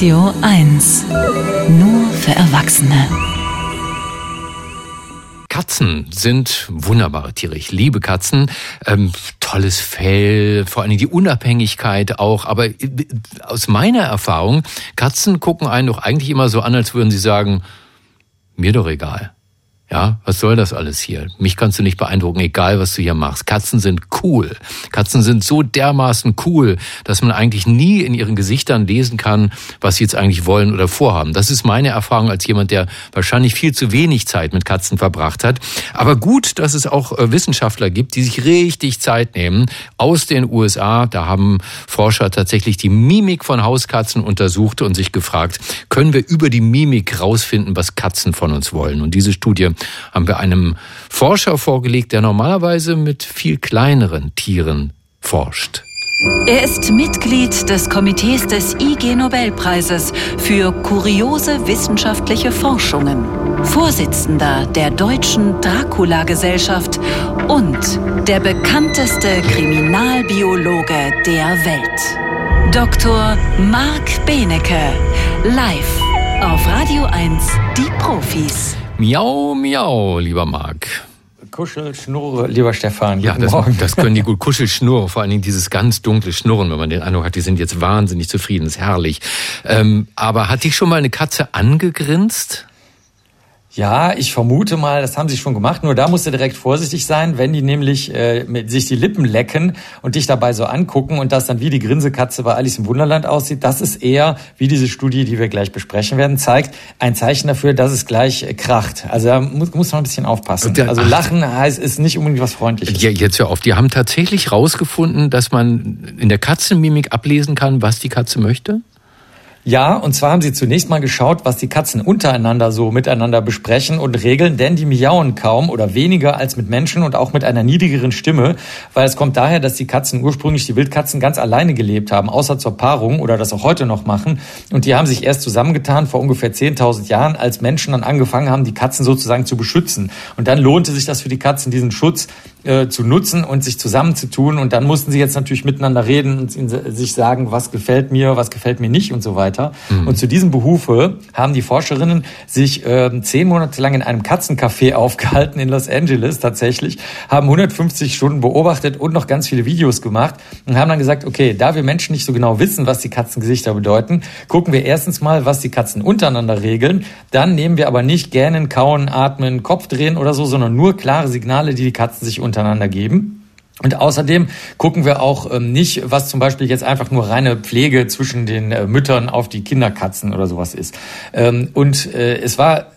Radio 1. Nur für Erwachsene. Katzen sind wunderbare Tiere. Ich liebe Katzen. Ähm, tolles Fell, vor allem die Unabhängigkeit auch. Aber äh, aus meiner Erfahrung, Katzen gucken einen doch eigentlich immer so an, als würden sie sagen, mir doch egal. Ja, was soll das alles hier? Mich kannst du nicht beeindrucken, egal was du hier machst. Katzen sind cool. Katzen sind so dermaßen cool, dass man eigentlich nie in ihren Gesichtern lesen kann, was sie jetzt eigentlich wollen oder vorhaben. Das ist meine Erfahrung als jemand, der wahrscheinlich viel zu wenig Zeit mit Katzen verbracht hat. Aber gut, dass es auch äh, Wissenschaftler gibt, die sich richtig Zeit nehmen. Aus den USA, da haben Forscher tatsächlich die Mimik von Hauskatzen untersucht und sich gefragt, können wir über die Mimik rausfinden, was Katzen von uns wollen? Und diese Studie haben wir einem Forscher vorgelegt, der normalerweise mit viel kleineren Tieren forscht. Er ist Mitglied des Komitees des IG Nobelpreises für kuriose wissenschaftliche Forschungen, Vorsitzender der Deutschen Dracula-Gesellschaft und der bekannteste Kriminalbiologe der Welt. Dr. Marc Benecke, live auf Radio 1, die Profis. Miau, miau, lieber Marc. Kuschelschnurre, lieber Stefan. Ja, das, das, können die gut. Kuschelschnurre, vor allen Dingen dieses ganz dunkle Schnurren, wenn man den Eindruck hat, die sind jetzt wahnsinnig zufrieden, ist herrlich. Ähm, aber hat dich schon mal eine Katze angegrinst? Ja, ich vermute mal, das haben sie schon gemacht. Nur da musst du direkt vorsichtig sein, wenn die nämlich äh, mit sich die Lippen lecken und dich dabei so angucken und das dann wie die Grinsekatze bei Alice im Wunderland aussieht. Das ist eher, wie diese Studie, die wir gleich besprechen werden, zeigt, ein Zeichen dafür, dass es gleich äh, kracht. Also da muss, muss man ein bisschen aufpassen. Also Lachen heißt ist nicht unbedingt was Freundliches. Ja, jetzt hör auf. Die haben tatsächlich rausgefunden, dass man in der Katzenmimik ablesen kann, was die Katze möchte? Ja, und zwar haben sie zunächst mal geschaut, was die Katzen untereinander so miteinander besprechen und regeln, denn die miauen kaum oder weniger als mit Menschen und auch mit einer niedrigeren Stimme, weil es kommt daher, dass die Katzen ursprünglich, die Wildkatzen, ganz alleine gelebt haben, außer zur Paarung oder das auch heute noch machen. Und die haben sich erst zusammengetan vor ungefähr 10.000 Jahren, als Menschen dann angefangen haben, die Katzen sozusagen zu beschützen. Und dann lohnte sich das für die Katzen, diesen Schutz äh, zu nutzen und sich zusammenzutun. Und dann mussten sie jetzt natürlich miteinander reden und sich sagen, was gefällt mir, was gefällt mir nicht und so weiter. Mhm. Und zu diesem Behufe haben die Forscherinnen sich äh, zehn Monate lang in einem Katzencafé aufgehalten in Los Angeles tatsächlich, haben 150 Stunden beobachtet und noch ganz viele Videos gemacht und haben dann gesagt, okay, da wir Menschen nicht so genau wissen, was die Katzengesichter bedeuten, gucken wir erstens mal, was die Katzen untereinander regeln. Dann nehmen wir aber nicht gähnen, kauen, atmen, Kopf drehen oder so, sondern nur klare Signale, die die Katzen sich untereinander geben. Und außerdem gucken wir auch ähm, nicht, was zum Beispiel jetzt einfach nur reine Pflege zwischen den äh, Müttern auf die Kinderkatzen oder sowas ist. Ähm, und äh, es war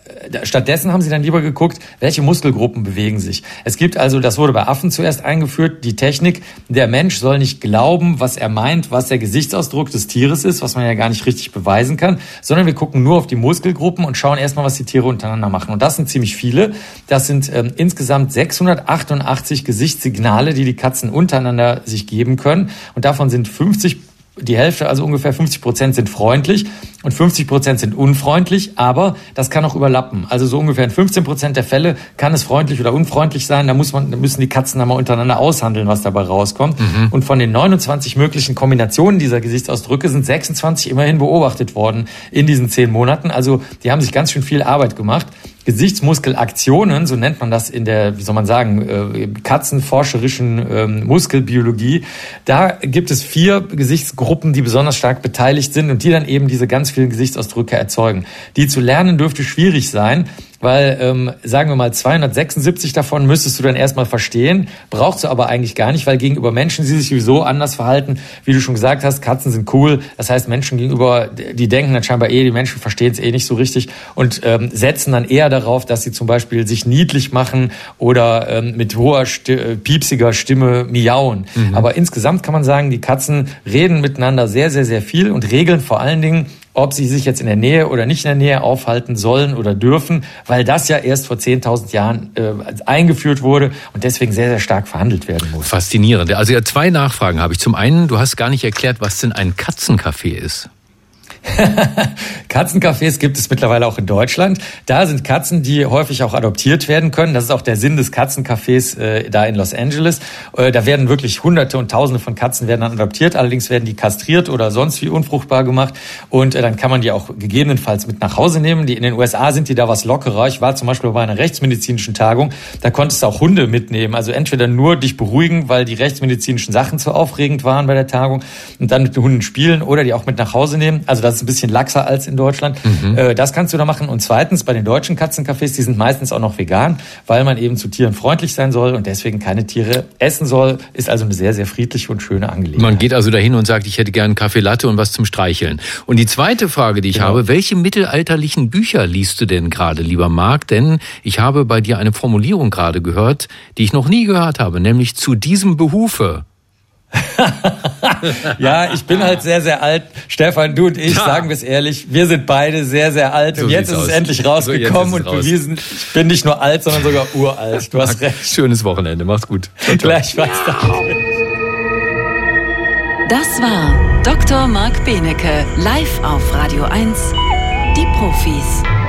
stattdessen haben sie dann lieber geguckt, welche Muskelgruppen bewegen sich. Es gibt also, das wurde bei Affen zuerst eingeführt, die Technik, der Mensch soll nicht glauben, was er meint, was der Gesichtsausdruck des Tieres ist, was man ja gar nicht richtig beweisen kann, sondern wir gucken nur auf die Muskelgruppen und schauen erstmal, was die Tiere untereinander machen. Und das sind ziemlich viele. Das sind ähm, insgesamt 688 Gesichtssignale, die die Katzen untereinander sich geben können. Und davon sind 50 die Hälfte, also ungefähr 50 Prozent sind freundlich und 50 Prozent sind unfreundlich, aber das kann auch überlappen. Also so ungefähr in 15 Prozent der Fälle kann es freundlich oder unfreundlich sein. Da muss man, da müssen die Katzen dann mal untereinander aushandeln, was dabei rauskommt. Mhm. Und von den 29 möglichen Kombinationen dieser Gesichtsausdrücke sind 26 immerhin beobachtet worden in diesen zehn Monaten. Also die haben sich ganz schön viel Arbeit gemacht. Gesichtsmuskelaktionen, so nennt man das in der, wie soll man sagen, äh, katzenforscherischen ähm, Muskelbiologie. Da gibt es vier Gesichtsgruppen, die besonders stark beteiligt sind und die dann eben diese ganz vielen Gesichtsausdrücke erzeugen. Die zu lernen dürfte schwierig sein, weil, ähm, sagen wir mal, 276 davon müsstest du dann erstmal verstehen, brauchst du aber eigentlich gar nicht, weil gegenüber Menschen, die sich sowieso anders verhalten, wie du schon gesagt hast, Katzen sind cool, das heißt Menschen gegenüber, die denken dann scheinbar eh, die Menschen verstehen es eh nicht so richtig und ähm, setzen dann eher darauf, dass sie zum Beispiel sich niedlich machen oder ähm, mit hoher, Sti piepsiger Stimme miauen. Mhm. Aber insgesamt kann man sagen, die Katzen reden miteinander sehr, sehr, sehr viel und regeln vor allen Dingen ob sie sich jetzt in der Nähe oder nicht in der Nähe aufhalten sollen oder dürfen, weil das ja erst vor 10.000 Jahren äh, eingeführt wurde und deswegen sehr, sehr stark verhandelt werden muss. Faszinierend. Also ja, zwei Nachfragen habe ich. Zum einen, du hast gar nicht erklärt, was denn ein Katzencafé ist. Katzencafés gibt es mittlerweile auch in Deutschland. Da sind Katzen, die häufig auch adoptiert werden können. Das ist auch der Sinn des Katzencafés äh, da in Los Angeles. Äh, da werden wirklich Hunderte und Tausende von Katzen werden dann adoptiert. Allerdings werden die kastriert oder sonst wie unfruchtbar gemacht. Und äh, dann kann man die auch gegebenenfalls mit nach Hause nehmen. Die in den USA sind die da was lockerer. Ich war zum Beispiel bei einer rechtsmedizinischen Tagung. Da konntest du auch Hunde mitnehmen. Also entweder nur dich beruhigen, weil die rechtsmedizinischen Sachen zu aufregend waren bei der Tagung und dann mit den Hunden spielen oder die auch mit nach Hause nehmen. Also das ist ein bisschen laxer als in Deutschland. Mhm. Äh, das kannst du da machen. Und zweitens, bei den deutschen Katzencafés, die sind meistens auch noch vegan, weil man eben zu Tieren freundlich sein soll und deswegen keine Tiere essen soll. Ist also eine sehr, sehr friedliche und schöne Angelegenheit. Man geht also dahin und sagt, ich hätte gern Kaffee Latte und was zum Streicheln. Und die zweite Frage, die ich genau. habe, welche mittelalterlichen Bücher liest du denn gerade, lieber Marc? Denn ich habe bei dir eine Formulierung gerade gehört, die ich noch nie gehört habe, nämlich zu diesem Behufe. ja, ich bin halt sehr, sehr alt. Stefan, du und ich, ja. sagen wir es ehrlich, wir sind beide sehr, sehr alt. So und jetzt ist es endlich rausgekommen so, es und raus. bewiesen, ich bin nicht nur alt, sondern sogar uralt. Du hast recht. Schönes Wochenende, mach's gut. Gleichfalls. Das war Dr. Marc Benecke, live auf Radio 1, die Profis.